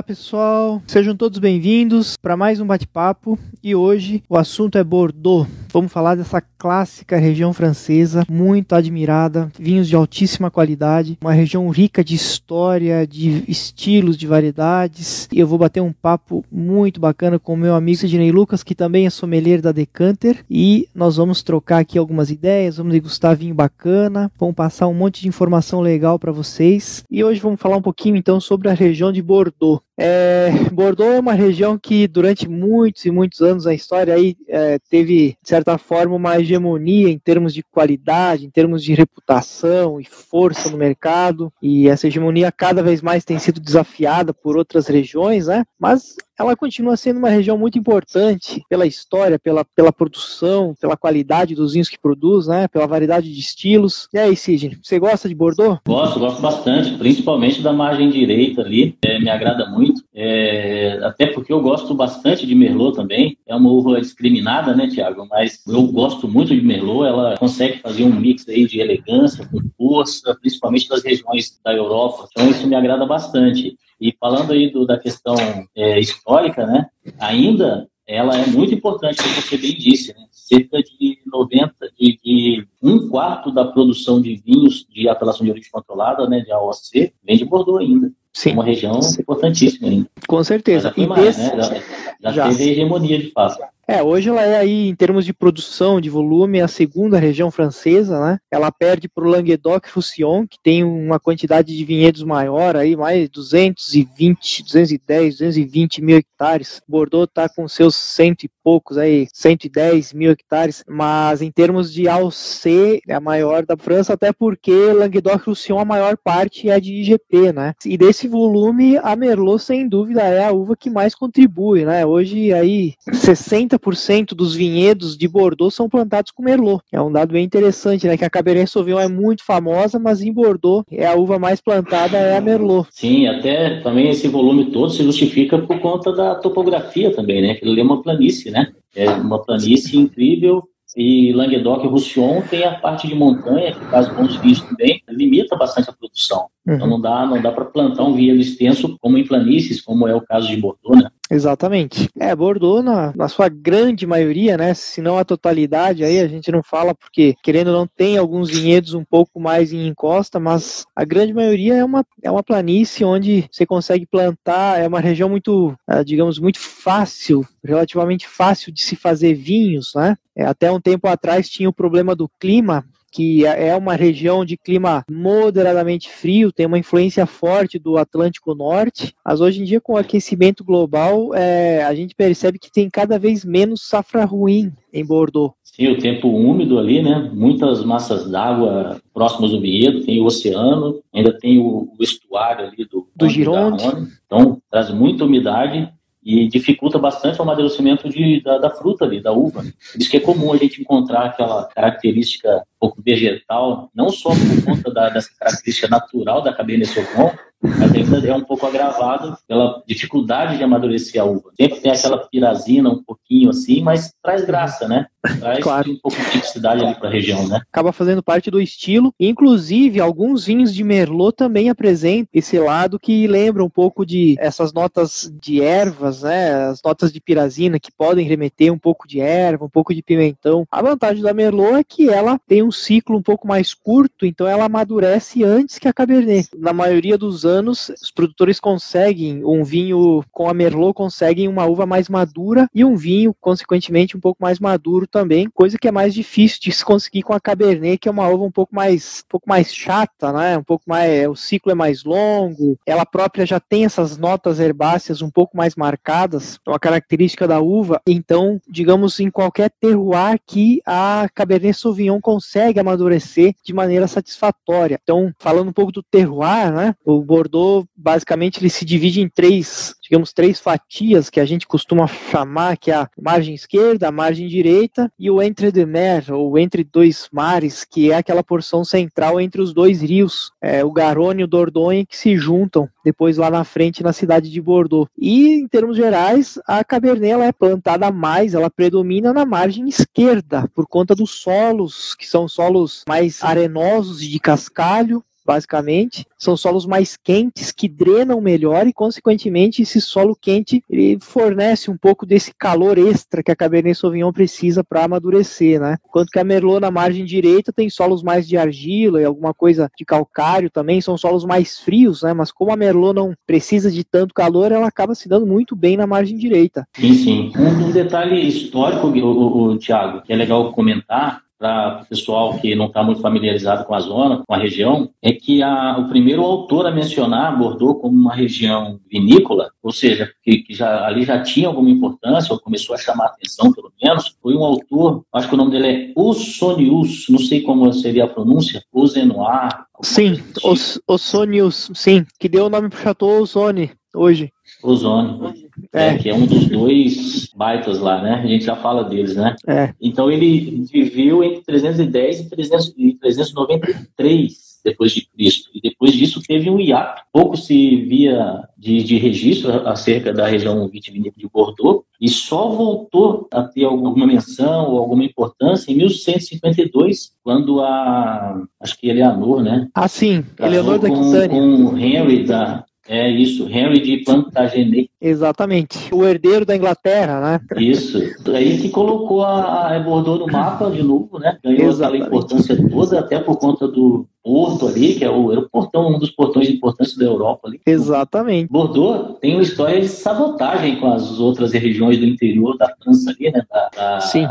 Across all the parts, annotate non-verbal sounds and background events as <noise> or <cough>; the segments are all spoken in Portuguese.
Olá pessoal, sejam todos bem-vindos para mais um bate-papo e hoje o assunto é Bordeaux. Vamos falar dessa clássica região francesa, muito admirada, vinhos de altíssima qualidade, uma região rica de história, de estilos, de variedades. E eu vou bater um papo muito bacana com o meu amigo Sidney Lucas, que também é sommelier da Decanter, e nós vamos trocar aqui algumas ideias, vamos degustar vinho bacana, vamos passar um monte de informação legal para vocês. E hoje vamos falar um pouquinho então sobre a região de Bordeaux. É, Bordeaux é uma região que durante muitos e muitos anos a história aí é, teve, de certa forma, uma hegemonia em termos de qualidade, em termos de reputação e força no mercado, e essa hegemonia cada vez mais tem sido desafiada por outras regiões, né? Mas ela continua sendo uma região muito importante pela história, pela, pela produção, pela qualidade dos vinhos que produz, né? Pela variedade de estilos. E aí, Sidney, você gosta de Bordeaux? Gosto, gosto bastante, principalmente da margem direita ali, é, me agrada muito. É, até porque eu gosto bastante de Merlot também. É uma uva discriminada, né, Tiago? Mas eu gosto muito de Merlot. Ela consegue fazer um mix aí de elegância com força, principalmente das regiões da Europa. Então isso me agrada bastante. E falando aí do, da questão é, histórica, né? Ainda ela é muito importante, como você bem disse, né? cerca de 90, de, de, um quarto da produção de vinhos de apelação de origem controlada, né, de AOC, vem de Bordeaux ainda. Sim. Uma região importantíssima ainda. Com certeza. E mais, desse... né? já, já, já, teve hegemonia de fato. É, hoje ela é aí, em termos de produção, de volume, a segunda região francesa, né? Ela perde para o Languedoc-Roussillon, que tem uma quantidade de vinhedos maior, aí mais 220, 210, 220 mil hectares. Bordeaux está com seus cento e poucos aí, 110 mil hectares, mas em termos de AOC, é a maior da França, até porque Languedoc-Roussillon, a maior parte é de IGP, né? E desse volume, a Merlot, sem dúvida, é a uva que mais contribui, né? Hoje, aí, 60 30% dos vinhedos de Bordeaux são plantados com Merlot. É um dado bem interessante, né? Que a Cabernet Sauvignon é muito famosa, mas em Bordeaux é a uva mais plantada é a Merlot. Sim, até também esse volume todo se justifica por conta da topografia também, né? Ele é uma planície, né? É uma planície incrível e Languedoc e Roussillon tem a parte de montanha, que faz bons vinhos também, limita bastante a produção. Então, uhum. Então não dá, não dá para plantar um vinhedo extenso como em planícies, como é o caso de Bordeaux, né? Exatamente. É, Bordeaux, na, na sua grande maioria, né? Se não a totalidade, aí a gente não fala porque, querendo ou não, tem alguns vinhedos um pouco mais em encosta, mas a grande maioria é uma, é uma planície onde você consegue plantar, é uma região muito, ah, digamos, muito fácil, relativamente fácil de se fazer vinhos, né? É, até um tempo atrás tinha o problema do clima, que é, é uma região de clima moderadamente frio, tem uma influência forte do Atlântico Norte, mas hoje em dia, com o aquecimento global, é, a gente percebe que tem cada vez menos safra ruim em Bordeaux. Sim, o tempo úmido ali, né? Muitas massas d'água próximas do vinhedo, tem o oceano, ainda tem o, estuário ali do, do Gironde. Então, traz muita umidade e dificulta bastante o amadurecimento de, da, da, fruta ali, da uva. Por isso que é comum a gente encontrar aquela característica pouco vegetal, não só por conta da, dessa característica natural da Cabernet Sauvignon, mas ainda é um pouco agravado pela dificuldade de amadurecer a uva. Sempre tem aquela pirazina um pouquinho assim, mas traz graça, né? Traz claro. um pouco de tipicidade ali para a região, né? Acaba fazendo parte do estilo. Inclusive, alguns vinhos de Merlot também apresentam esse lado que lembra um pouco de essas notas de ervas, né? As notas de pirazina que podem remeter um pouco de erva, um pouco de pimentão. A vantagem da Merlot é que ela tem um ciclo um pouco mais curto, então ela amadurece antes que a Cabernet. Na maioria dos anos, os produtores conseguem um vinho com a Merlot, conseguem uma uva mais madura e um vinho, consequentemente, um pouco mais maduro também, coisa que é mais difícil de se conseguir com a Cabernet, que é uma uva um pouco mais, um pouco mais chata, né? Um pouco mais, o ciclo é mais longo, ela própria já tem essas notas herbáceas um pouco mais marcadas, é uma característica da uva. Então, digamos, em qualquer terroir que a Cabernet Sauvignon consegue amadurecer de maneira satisfatória. Então, falando um pouco do terroir, né? O Bordeaux, basicamente, ele se divide em três, digamos, três fatias que a gente costuma chamar, que é a margem esquerda, a margem direita e o entre de mer, ou entre dois mares, que é aquela porção central entre os dois rios, é, o Garonne e o Dordogne, que se juntam depois lá na frente na cidade de Bordeaux. E em termos gerais, a Cabernet ela é plantada mais, ela predomina na margem esquerda, por conta dos solos, que são solos mais arenosos de cascalho, basicamente. São solos mais quentes que drenam melhor e, consequentemente, esse solo quente ele fornece um pouco desse calor extra que a Cabernet Sauvignon precisa para amadurecer, né? Enquanto que a Merlot na margem direita tem solos mais de argila e alguma coisa de calcário também, são solos mais frios, né? Mas como a Merlot não precisa de tanto calor, ela acaba se dando muito bem na margem direita. Sim, sim. Um, detalhe histórico, o, o, o Tiago, que é legal comentar, para o pessoal que não está muito familiarizado com a zona, com a região, é que a, o primeiro autor a mencionar Bordeaux como uma região vinícola, ou seja, que, que já, ali já tinha alguma importância, ou começou a chamar atenção, pelo menos, foi um autor, acho que o nome dele é Osonius, não sei como seria a pronúncia, Osenoir. Sim, tipo. Osonius, sim, que deu o nome para o Chateau Ozone hoje. Ozone, é. é. que é um dos dois baitas lá, né? A gente já fala deles, né? É. Então ele viveu entre 310 e, 300, e 393 depois de Cristo. E depois disso teve um hiato. Pouco se via de, de registro acerca da região vitivinícola de Bordeaux e só voltou a ter alguma menção ou alguma importância em 1152, quando a acho que Eleanor, né? Ah, sim, Eleanor da Quitânia. Com Henry da é isso, Henry de Plantagenet. Exatamente, o herdeiro da Inglaterra, né? Isso, aí que colocou a, a Bordeaux no mapa de novo, né? Ganhou Exatamente. aquela importância toda, até por conta do porto ali, que é o, era o portão, um dos portões de importância da Europa ali. Exatamente. Bordeaux tem uma história de sabotagem com as outras regiões do interior da França ali, né? Da, da, Sim,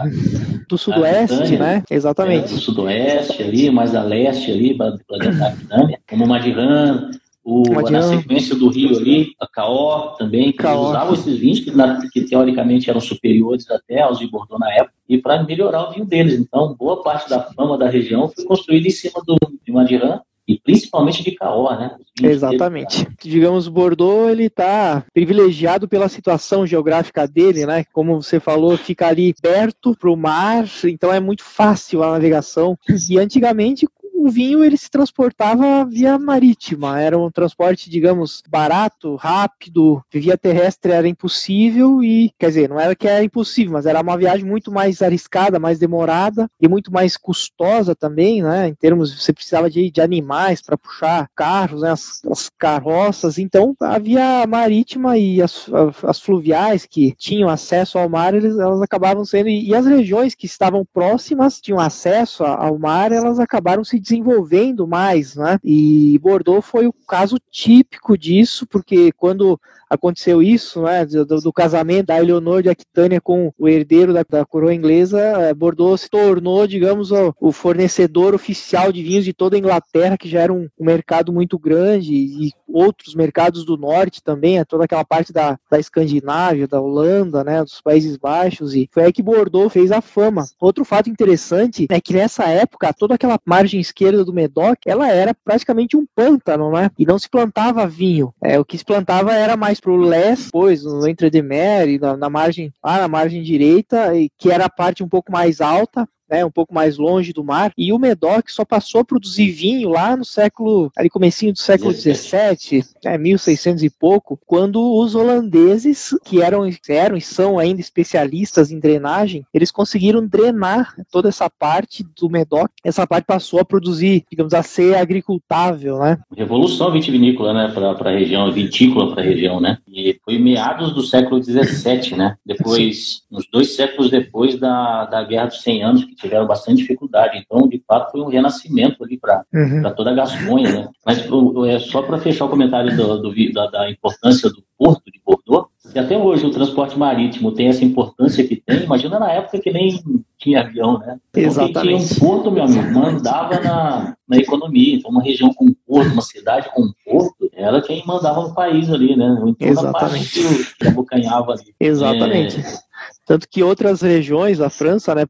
do sudoeste, né? Exatamente. É, do sudoeste ali, mais a leste ali, da Aquitânia, como Madiran, o, na sequência do Rio ali, a Caó também, que usavam esses vinhos que, na, que, teoricamente eram superiores até aos de Bordeaux na época, e para melhorar o vinho deles. Então, boa parte da fama da região foi construída em cima do, de Madiran e principalmente de Caó, né? Exatamente. Dele, Digamos, Bordeaux ele está privilegiado pela situação geográfica dele, né? Como você falou, fica ali perto para o mar, então é muito fácil a navegação. E antigamente o vinho ele se transportava via marítima, era um transporte, digamos, barato, rápido, via terrestre era impossível e, quer dizer, não era que era impossível, mas era uma viagem muito mais arriscada, mais demorada e muito mais custosa também, né, em termos, você precisava de, de animais para puxar carros, né, as, as, carroças, então a via marítima e as, as fluviais que tinham acesso ao mar, eles, elas acabavam sendo, e, e as regiões que estavam próximas, tinham acesso ao mar, elas acabaram se desenvolvendo mais, né? E Bordeaux foi o caso típico disso, porque quando aconteceu isso, né, do, do, casamento da Eleonor de Aquitânia com o herdeiro da, da coroa inglesa, é, Bordeaux se tornou, digamos, o, o, fornecedor oficial de vinhos de toda a Inglaterra, que já era um, um, mercado muito grande, e outros mercados do norte também, é toda aquela parte da, da Escandinávia, da Holanda, né, dos Países Baixos, e foi aí que Bordeaux fez a fama. Outro fato interessante é que nessa época, toda aquela margem esquerda do Medoc, ela era praticamente um pântano, né, e não se plantava vinho. É, o que se plantava era mais pro leste, depois no Entre de Mer, na, na margem, lá na margem direita, e que era a parte um pouco mais alta, né, um pouco mais longe do mar, e o Medoc só passou a produzir vinho lá no século, ali comecinho do século XVII, né, 1600 e pouco, quando os holandeses, que eram, eram e são ainda especialistas em drenagem, eles conseguiram drenar toda essa parte do Medoc, essa parte passou a produzir, digamos, a ser agricultável, né. Revolução vitivinícola, né, para a região, vitícola para a região, né, e foi meados do século XVII, né, depois, uns dois séculos depois da, da Guerra dos 100 Anos, que tiveram bastante dificuldade. Então, de fato, foi um renascimento ali para uhum. toda a Gasconha, né? Mas é só para fechar o comentário do, do, da, da, importância do porto de Bordeaux, se até hoje o transporte marítimo tem essa importância que tem, imagina na época que nem tinha avião, né? Exatamente. Porque tinha um porto, meu amigo, mandava na, na economia. Então, uma região com porto, uma cidade com porto, era quem mandava no país ali, né? Então, Exatamente. Que, que abocanhava ali. Exatamente. É, tanto que outras regiões da França, né,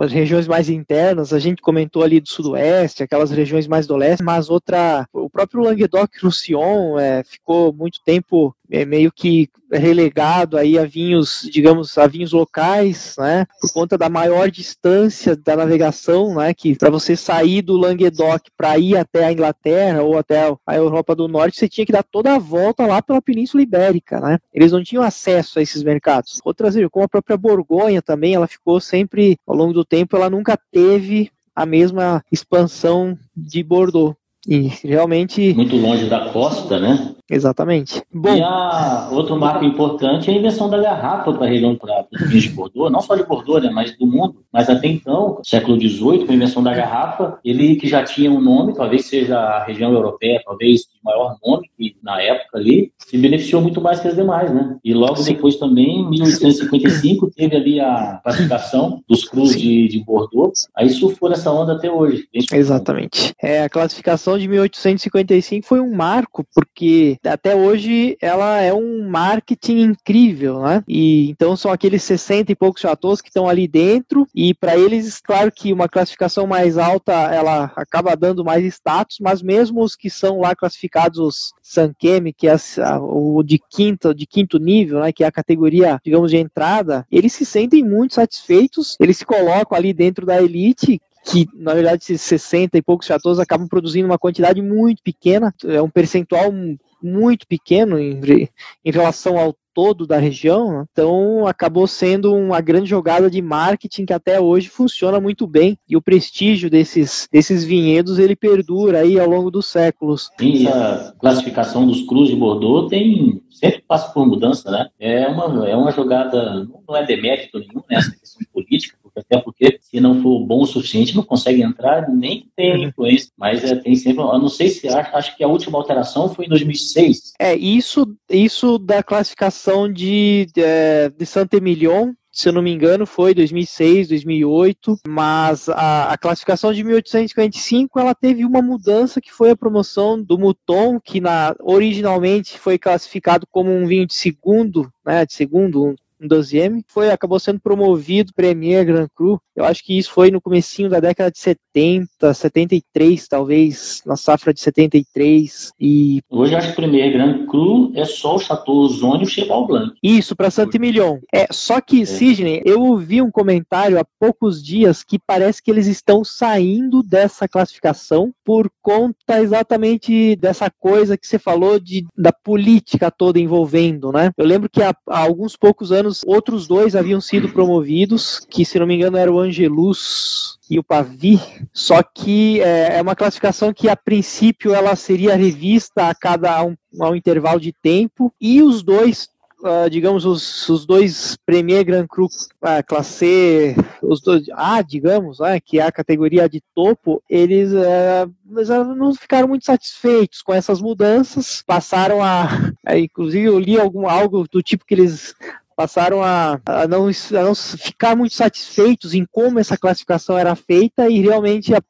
as regiões mais internas, a gente comentou ali do sudoeste, aquelas regiões mais do leste, mas outra, o próprio Languedoc-Roussillon é, ficou muito tempo é, meio que relegado aí a vinhos, digamos, a vinhos locais, né, por conta da maior distância da navegação, né, que para você sair do Languedoc para ir até a Inglaterra ou até a Europa do Norte, você tinha que dar toda a volta lá pela Península Ibérica, né? Eles não tinham acesso a esses mercados. Outras, como a própria Borgonha também, ela ficou sempre, ao longo do tempo, ela nunca teve a mesma expansão de Bordeaux. E realmente. Muito longe da costa, né? Exatamente. Bom, e a, outro marco importante é a invenção da garrafa para a região para de Bordeaux, não só de Bordeaux, né, mas do mundo. Mas até então, século XVIII, com a invenção da garrafa, ele que já tinha um nome, talvez seja a região europeia, talvez de maior nome, que na época ali se beneficiou muito mais que as demais, né? E logo Sim. depois também, em 1855, teve ali a classificação dos crus de, de Bordeaux. Aí surfou nessa onda até hoje. Exatamente. É, a classificação de 1855 foi um marco, porque até hoje ela é um marketing incrível, né? E então são aqueles 60 e poucos chateaus que estão ali dentro e para eles, claro que uma classificação mais alta ela acaba dando mais status, mas mesmo os que são lá classificados os Sankemi, que é o de quinto, de quinto nível, né, que é a categoria, digamos, de entrada, eles se sentem muito satisfeitos, eles se colocam ali dentro da elite, que na verdade esses 60 e poucos chateaus acabam produzindo uma quantidade muito pequena, é um percentual muito pequeno em, em relação ao todo da região, então acabou sendo uma grande jogada de marketing que até hoje funciona muito bem e o prestígio desses, desses vinhedos ele perdura aí ao longo dos séculos. Sim, a classificação dos crus de Bordeaux tem sempre passa por mudança, né? É uma, é uma jogada, não é demérito nenhum, né? Essa questão política, até porque se não for bom o suficiente, não consegue entrar nem tenha uhum. influência. Mas é, tem sempre, eu não sei se acho, acho que a última alteração foi em 2006. É, isso, isso da classificação de, de, é, de Saint-Emilion, se eu não me engano, foi 2006, 2008, mas a, a, classificação de 1855 ela teve uma mudança que foi a promoção do Mouton, que na, originalmente foi classificado como um vinho de segundo, né, de segundo, um 12M, foi, acabou sendo promovido Premier Grand Cru. Eu acho que isso foi no comecinho da década de 70, 73, talvez, na safra de 73. E... Hoje acho que o Premier Grand Cru é só o Chateau Ozone e o Cheval Blanc. Isso, para Saint-Emilion. É, só que, é. Sidney, eu ouvi um comentário há poucos dias que parece que eles estão saindo dessa classificação por conta exatamente dessa coisa que você falou de, da política toda envolvendo, né? Eu lembro que há, há alguns poucos anos outros dois haviam sido promovidos, que se não me engano era o Angelus e o Pavi, só que é, é uma classificação que a princípio ela seria revista a cada um, a um intervalo de tempo, e os dois Uh, digamos, os, os dois Premier Grand Cru uh, classe os dois A, digamos, uh, que é a categoria de topo, eles, uh, eles não ficaram muito satisfeitos com essas mudanças, passaram a, <laughs> inclusive eu li algum, algo do tipo que eles passaram a, a, não, a não ficar muito satisfeitos em como essa classificação era feita e realmente a,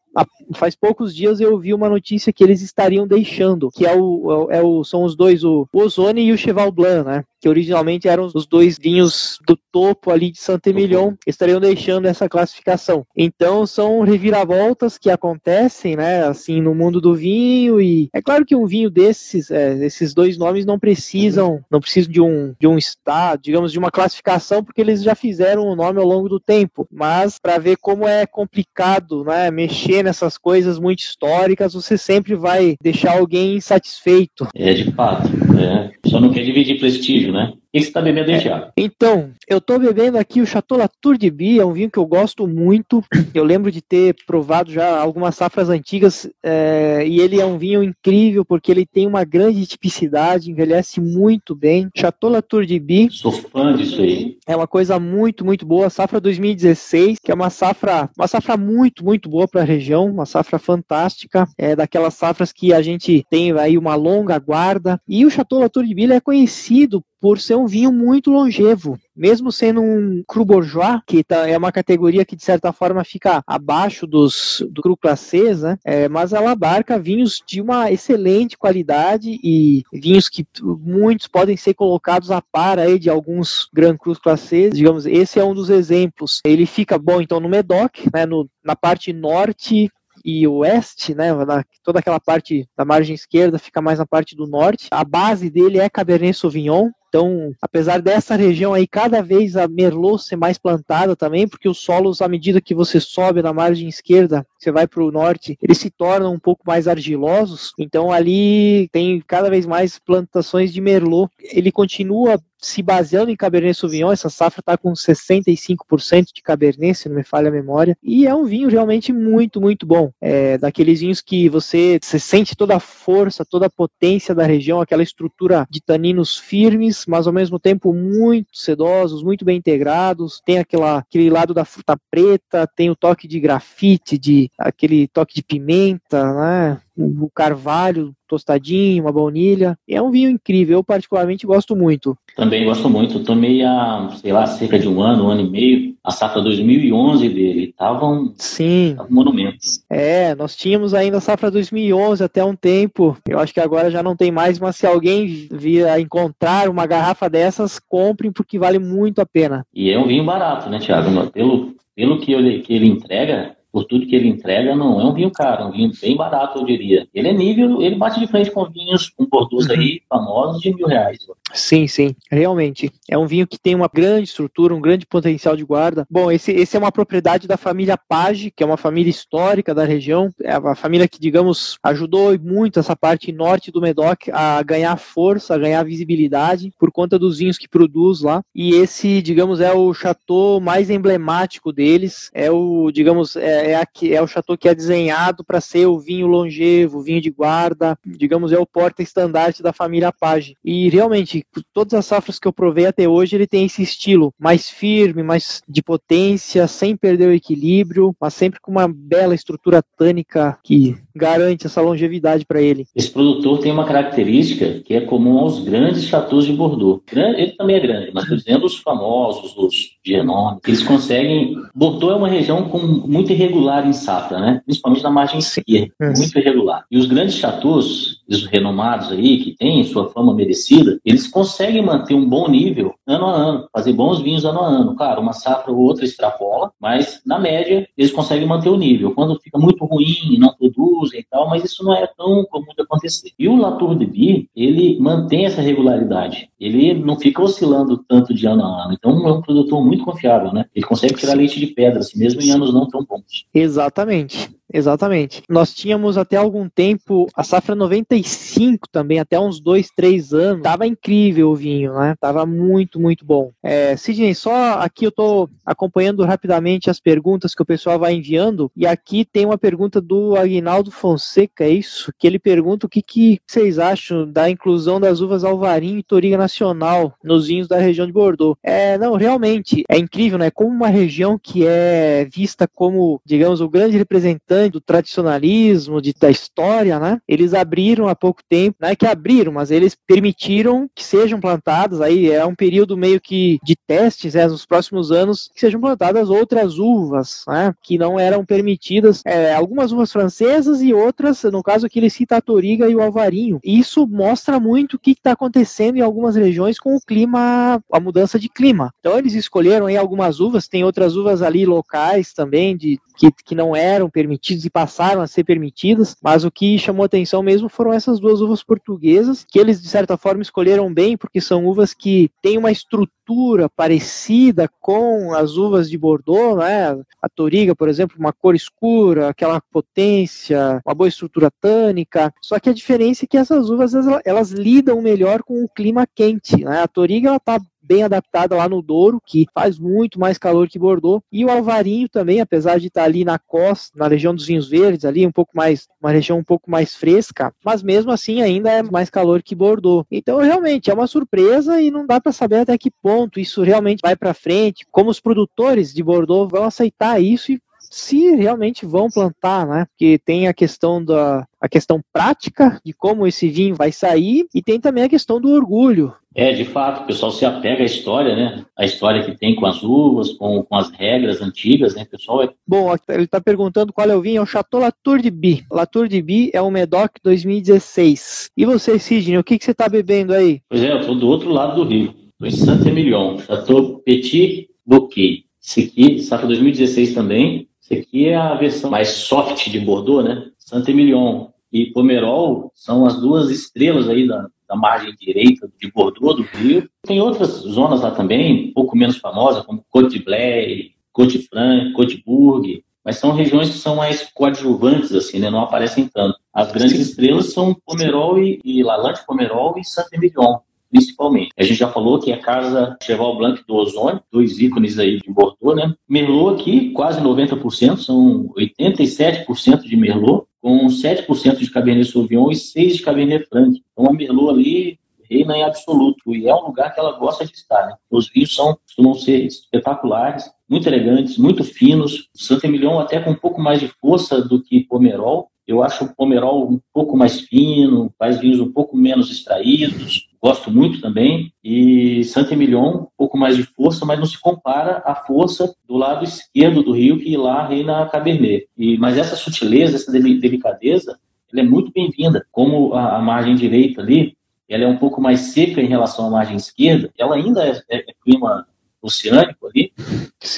faz poucos dias eu vi uma notícia que eles estariam deixando, que é o, é o são os dois, o Ozone e o Cheval Blanc, né? Que originalmente eram os dois vinhos do topo ali de Saint-Emilion, estariam deixando essa classificação. Então são reviravoltas que acontecem, né? Assim, no mundo do vinho e é claro que um vinho desses, é, esses dois nomes não precisam, não precisam de um de um estado, digamos, de uma classificação, porque eles já fizeram o nome ao longo do tempo. Mas para ver como é complicado, né? Mexer nessas coisas muito históricas, você sempre vai deixar alguém insatisfeito. É, de fato. É. Só não quer dividir prestígio, né? Você está bebendo aí, Thiago? Então, eu estou bebendo aqui o Chateau Latour de Bi, é um vinho que eu gosto muito. Eu lembro de ter provado já algumas safras antigas é, e ele é um vinho incrível porque ele tem uma grande tipicidade, envelhece muito bem. Chateau Latour de Bi. Sou fã disso aí. É uma coisa muito, muito boa. Safra 2016, que é uma safra, uma safra muito, muito boa para a região, uma safra fantástica. É daquelas safras que a gente tem aí uma longa guarda. E o Chateau Latour de Bi é conhecido por ser um vinho muito longevo. Mesmo sendo um cru bourgeois, que tá, é uma categoria que de certa forma fica abaixo dos, do cru classés, né? É, mas ela abarca vinhos de uma excelente qualidade e vinhos que muitos podem ser colocados a par aí de alguns Grand Crus classés. Digamos, esse é um dos exemplos. Ele fica bom então no Medoc, né, no, na parte norte e oeste, né, na, toda aquela parte da margem esquerda fica mais na parte do norte. A base dele é Cabernet Sauvignon, então, apesar dessa região aí cada vez a Merlot ser mais plantada também, porque os solos, à medida que você sobe na margem esquerda, você vai para o norte, eles se tornam um pouco mais argilosos. Então, ali tem cada vez mais plantações de Merlot. Ele continua se baseando em Cabernet Sauvignon, essa safra está com 65% de Cabernet, se não me falha a memória, e é um vinho realmente muito, muito bom. É daqueles vinhos que você, sente toda a força, toda a potência da região, aquela estrutura de taninos firmes, mas ao mesmo tempo muito sedosos, muito bem integrados, tem aquela, aquele lado da fruta preta, tem o toque de grafite, de aquele toque de pimenta, né? O carvalho tostadinho, uma baunilha. É um vinho incrível, eu particularmente gosto muito. Também gosto muito. tomei há, sei lá, cerca de um ano, um ano e meio, a safra 2011 dele. Tava um, Sim. Tava um monumento. É, nós tínhamos ainda a safra 2011 até um tempo. Eu acho que agora já não tem mais, mas se alguém vir a encontrar uma garrafa dessas, comprem porque vale muito a pena. E é um vinho barato, né, Thiago? Pelo, pelo que, ele, que ele entrega, por tudo que ele entrega, não é um vinho caro, é um vinho bem barato, eu diria. Ele é nível, ele bate de frente com vinhos, com Bordeaux uhum. aí, famosos de mil reais. Sim, sim, realmente. É um vinho que tem uma grande estrutura, um grande potencial de guarda. Bom, esse, esse é uma propriedade da família Page, que é uma família histórica da região, é uma família que, digamos, ajudou muito essa parte norte do Medoc a ganhar força, a ganhar visibilidade por conta dos vinhos que produz lá. E esse, digamos, é o chateau mais emblemático deles, é o, digamos, é, é, a, é o chateau que é desenhado para ser o vinho longevo, o vinho de guarda, digamos, é o porta-estandarte da família Page. E realmente, todas as safras que eu provei até hoje, ele tem esse estilo mais firme, mais de potência, sem perder o equilíbrio, mas sempre com uma bela estrutura tânica que garante essa longevidade para ele. Esse produtor tem uma característica que é comum aos grandes chateaus de Bordeaux. Ele também é grande, mas por exemplo, os famosos, os de renome, eles conseguem. Bordeaux é uma região com muito irregular em safra, né? Principalmente na margem esquerda, é. muito irregular. E os grandes chateaus, renomados aí, que têm sua fama merecida, eles conseguem manter um bom nível ano a ano, fazer bons vinhos ano a ano. Claro, uma safra ou outra extrapola, mas na média eles conseguem manter o nível. Quando fica muito ruim, não produzem e tal, mas isso não é tão comum de acontecer. E o Latour de Bi, ele mantém essa regularidade. Ele não fica oscilando tanto de ano a ano. Então é um produtor muito confiável, né? Ele consegue tirar leite de pedra, assim, mesmo em anos não tão bons. Exatamente. Exatamente. Nós tínhamos até algum tempo a safra 95 também, até uns dois, três anos. Tava incrível o vinho, né? Tava muito, muito bom. É, Sidney, só aqui eu tô acompanhando rapidamente as perguntas que o pessoal vai enviando. E aqui tem uma pergunta do Aguinaldo Fonseca, é isso? Que ele pergunta o que, que vocês acham da inclusão das uvas Alvarinho e Toriga Nacional nos vinhos da região de Bordeaux. É, não, realmente é incrível, né? Como uma região que é vista como, digamos, o grande representante do tradicionalismo, de, da história, né? Eles abriram há pouco tempo, não é que abriram, mas eles permitiram que sejam plantadas, aí é um período meio que de testes, né, nos próximos anos, que sejam plantadas outras uvas, né, que não eram permitidas, é, algumas uvas francesas e outras, no caso aqui ele cita a toriga e o alvarinho. Isso mostra muito o que está acontecendo em algumas regiões com o clima, a mudança de clima. Então eles escolheram aí algumas uvas, tem outras uvas ali locais também, de que, que não eram permitidas e passaram a ser permitidas, mas o que chamou atenção mesmo foram essas duas uvas portuguesas, que eles de certa forma escolheram bem, porque são uvas que têm uma estrutura parecida com as uvas de Bordeaux, né? A Toriga, por exemplo, uma cor escura, aquela potência, uma boa estrutura tânica. Só que a diferença é que essas uvas elas, elas lidam melhor com o clima quente, né? A Toriga ela tá bem adaptada lá no Douro, que faz muito mais calor que Bordeaux. E o Alvarinho também, apesar de estar ali na costa, na região dos vinhos verdes, ali um pouco mais, uma região um pouco mais fresca, mas mesmo assim ainda é mais calor que Bordeaux. Então realmente é uma surpresa e não dá para saber até que ponto isso realmente vai para frente, como os produtores de Bordeaux vão aceitar isso e se realmente vão plantar, né? Porque tem a questão da a questão prática de como esse vinho vai sair e tem também a questão do orgulho. É, de fato, o pessoal se apega à história, né? A história que tem com as uvas, com, com as regras antigas, né? O pessoal é... Bom, ele está perguntando qual é o vinho, é o Chateau Latour de Bi. Latour de Bi é o Medoc 2016. E você, Sidney, o que, que você está bebendo aí? Pois é, eu estou do outro lado do rio. Estou em Saint-Emilion, Chateau Petit Bouquet. Esse aqui, safra 2016 também. Esse aqui é a versão mais soft de Bordeaux, né? Saint-Emilion e Pomerol são as duas estrelas aí da, da margem direita de Bordeaux, do Rio. Tem outras zonas lá também, um pouco menos famosas, como Côte de Blaye, Côte de Franc, Côte de Bourg, mas são regiões que são mais coadjuvantes, assim, né? não aparecem tanto. As grandes estrelas são Pomerol e, e Lalande Pomerol e Saint-Emilion. Principalmente. A gente já falou que a casa Cheval Blanc do Ozônio, dois ícones aí de Bordeaux, né? Merlot aqui, quase 90%, são 87% de Merlot, com 7% de Cabernet Sauvignon e 6% de Cabernet Franc. Então a Merlot ali reina em absoluto e é um lugar que ela gosta de estar. Né? Os vinhos são, costumam ser espetaculares, muito elegantes, muito finos. Santo Emilion até com um pouco mais de força do que Pomerol, eu acho o Pomerol um pouco mais fino, faz vinhos um pouco menos extraídos. Gosto muito também. E Santo Emilion, um pouco mais de força, mas não se compara à força do lado esquerdo do rio, que lá reina a Cabernet. E, mas essa sutileza, essa delicadeza, ela é muito bem-vinda. Como a, a, margem direita ali, ela é um pouco mais seca em relação à margem esquerda, ela ainda é, é, é clima oceânico ali,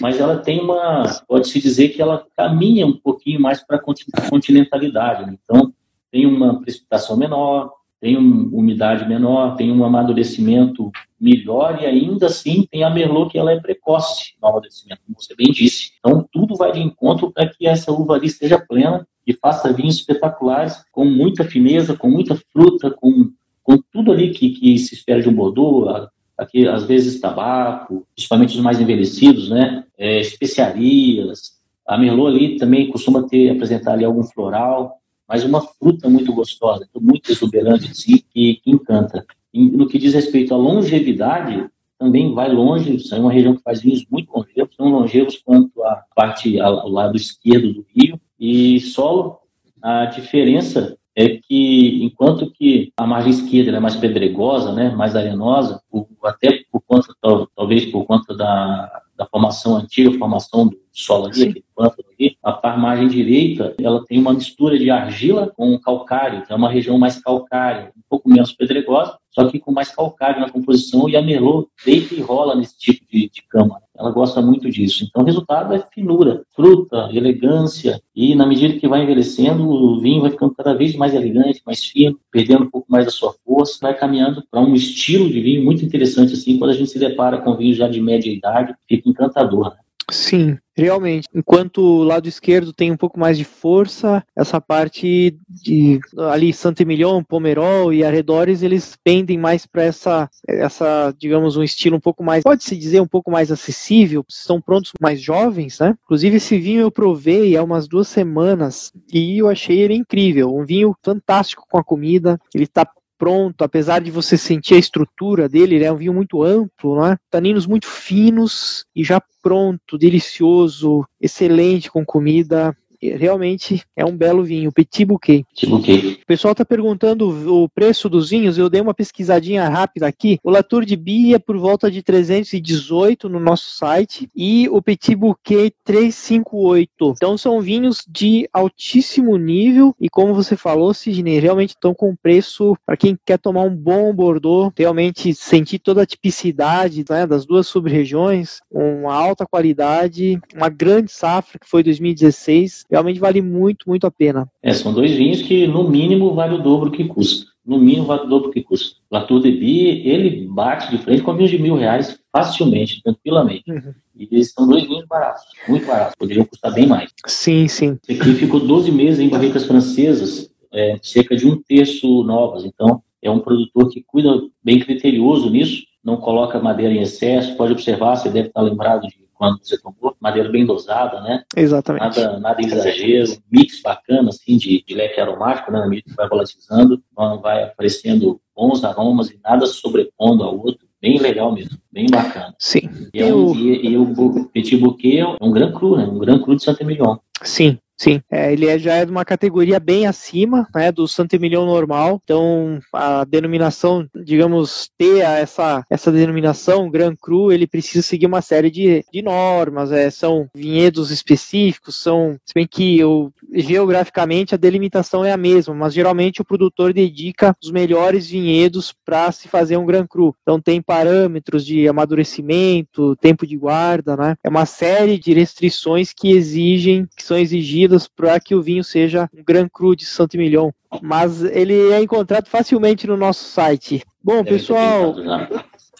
mas ela tem uma, pode-se dizer que ela caminha um pouquinho mais para a continentalidade. Né? Então, tem uma precipitação menor, tem uma umidade menor, tem um amadurecimento melhor e ainda assim tem a Merlot que ela é precoce no amadurecimento, como você bem disse. Então, tudo vai de encontro para que essa uva ali esteja plena e faça vinhos espetaculares, com muita fineza, com muita fruta, com, com tudo ali que, que se espera de um Bordeaux, aqui às vezes tabaco, principalmente os mais envelhecidos, né? É, especiarias. A Merlot ali também costuma ter apresentar ali algum floral, mas uma fruta muito gostosa, muito exuberante assim, que, que encanta. E no que diz respeito à longevidade, também vai longe, é uma região que faz vinhos muito longevos, tão longevos quanto a parte ao lado esquerdo do rio. E solo, a diferença é que enquanto que a margem esquerda é mais pedregosa, né, mais arenosa, até por conta talvez por conta da, da formação antiga, formação do solo aquele pântano ali, a margem direita ela tem uma mistura de argila com calcário, então é uma região mais calcária, um pouco menos pedregosa, só que com mais calcário na composição e a Merlot deita e rola nesse tipo de, de cama. Ela gosta muito disso. Então, o resultado é finura, fruta, elegância. E na medida que vai envelhecendo, o vinho vai ficando cada vez mais elegante, mais fino, perdendo um pouco mais da sua força, vai caminhando para um estilo de vinho muito interessante assim. Quando a gente se depara com vinho já de média idade, fica encantador. Né? Sim, realmente. Enquanto o lado esquerdo tem um pouco mais de força, essa parte de ali Santo Emilion, Pomerol e arredores, eles pendem mais para essa, essa, digamos, um estilo um pouco mais, pode-se dizer, um pouco mais acessível. Estão prontos mais jovens, né? Inclusive, esse vinho eu provei há umas duas semanas e eu achei ele incrível. Um vinho fantástico com a comida. Ele está pronto, apesar de você sentir a estrutura dele, ele é um vinho muito amplo, não é? Taninos muito finos e já pronto, delicioso, excelente com comida realmente é um belo vinho, Petit Bouquet. Petit Bouquet. O pessoal está perguntando o preço dos vinhos, eu dei uma pesquisadinha rápida aqui. O Latour de Bia é por volta de 318 no nosso site e o Petit Bouquet 358. Então são vinhos de altíssimo nível e como você falou, Sidney, realmente estão com preço para quem quer tomar um bom Bordeaux, realmente sentir toda a tipicidade né, das duas sub-regiões, uma alta qualidade, uma grande safra que foi 2016 realmente vale muito, muito a pena. É, são dois vinhos que no mínimo vale o dobro que custa. No mínimo vale o dobro que custa. Latour de Bie, ele bate de frente com vinhos de mil reais facilmente, tranquilamente. Uhum. E eles são dois vinhos baratos, muito baratos. Poderiam custar bem mais. Sim, sim. Esse aqui ficou 12 meses em barricas francesas, é, cerca de um terço novas. Então, é um produtor que cuida bem criterioso nisso, não coloca madeira em excesso. Pode observar, você deve estar lembrado de quando você tomou, madeira bem dosada, né? Exatamente. Nada, nada exagero, mix bacana, assim, de, de leque aromático, né? Na medida que vai volatilizando, vai aparecendo bons aromas e nada sobrepondo ao outro. Bem legal mesmo, bem bacana. Sim. E, é um, e, e o Petit Bouquet é um Gran Cru, né? Um Gran Cru de Santa Emilion. Sim, Sim, é, ele é, já é de uma categoria bem acima né, do Santo Emilion normal, então a denominação, digamos, ter essa, essa denominação, Gran Cru, ele precisa seguir uma série de, de normas, é, são vinhedos específicos, são, se bem que eu, geograficamente a delimitação é a mesma, mas geralmente o produtor dedica os melhores vinhedos para se fazer um Gran Cru, então tem parâmetros de amadurecimento, tempo de guarda, né, é uma série de restrições que exigem, que são exigidas para que o vinho seja um Gran Cru de Santo Emilion. Mas ele é encontrado facilmente no nosso site. Bom, pessoal,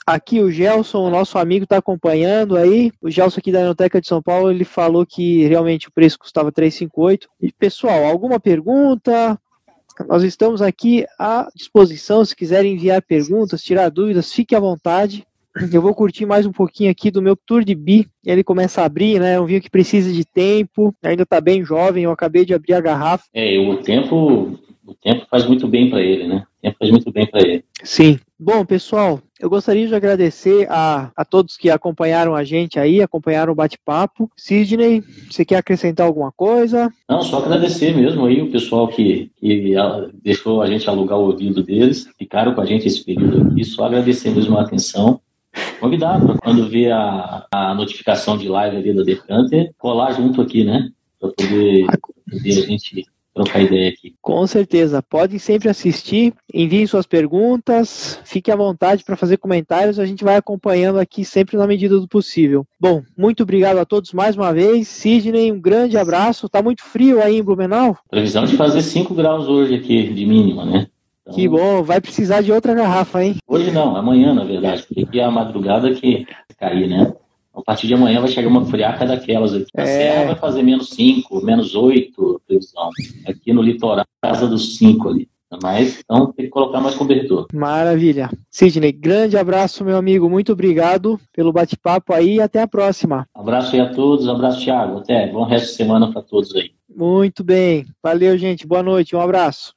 aqui o Gelson, o nosso amigo, está acompanhando aí. O Gelson aqui da Enoteca de São Paulo, ele falou que realmente o preço custava 358. E pessoal, alguma pergunta? Nós estamos aqui à disposição, se quiserem enviar perguntas, tirar dúvidas, fique à vontade. Eu vou curtir mais um pouquinho aqui do meu Tour de Bi. Ele começa a abrir, né? É um vinho que precisa de tempo, ainda está bem jovem. Eu acabei de abrir a garrafa. É, o tempo, o tempo faz muito bem para ele, né? O tempo faz muito bem para ele. Sim. Bom, pessoal, eu gostaria de agradecer a, a todos que acompanharam a gente aí, acompanharam o bate-papo. Sidney, você quer acrescentar alguma coisa? Não, só agradecer mesmo aí o pessoal que, que deixou a gente alugar o ouvido deles, ficaram com a gente esse período aqui, só agradecer mesmo a atenção convidar para quando ver a, a notificação de live ali da Decanter, colar junto aqui, né? Para poder, poder a gente trocar ideia aqui. Com certeza. Podem sempre assistir, enviem suas perguntas, fique à vontade para fazer comentários, a gente vai acompanhando aqui sempre na medida do possível. Bom, muito obrigado a todos mais uma vez. Sidney, um grande abraço. Tá muito frio aí em Blumenau? Previsão de fazer 5 graus hoje aqui de mínima, né? Então, que bom, vai precisar de outra garrafa, hein? Hoje não, amanhã, na verdade, porque é a madrugada que cair, né? A partir de amanhã vai chegar uma friaca daquelas aqui. Na é... Serra vai fazer menos 5, menos 8, previsão. Aqui no litoral, casa dos 5 ali. Mas, então, tem que colocar mais cobertor. Maravilha. Sidney, grande abraço, meu amigo. Muito obrigado pelo bate-papo aí e até a próxima. Um abraço aí a todos. Um abraço, Thiago. Até. Bom resto de semana para todos aí. Muito bem. Valeu, gente. Boa noite. Um abraço.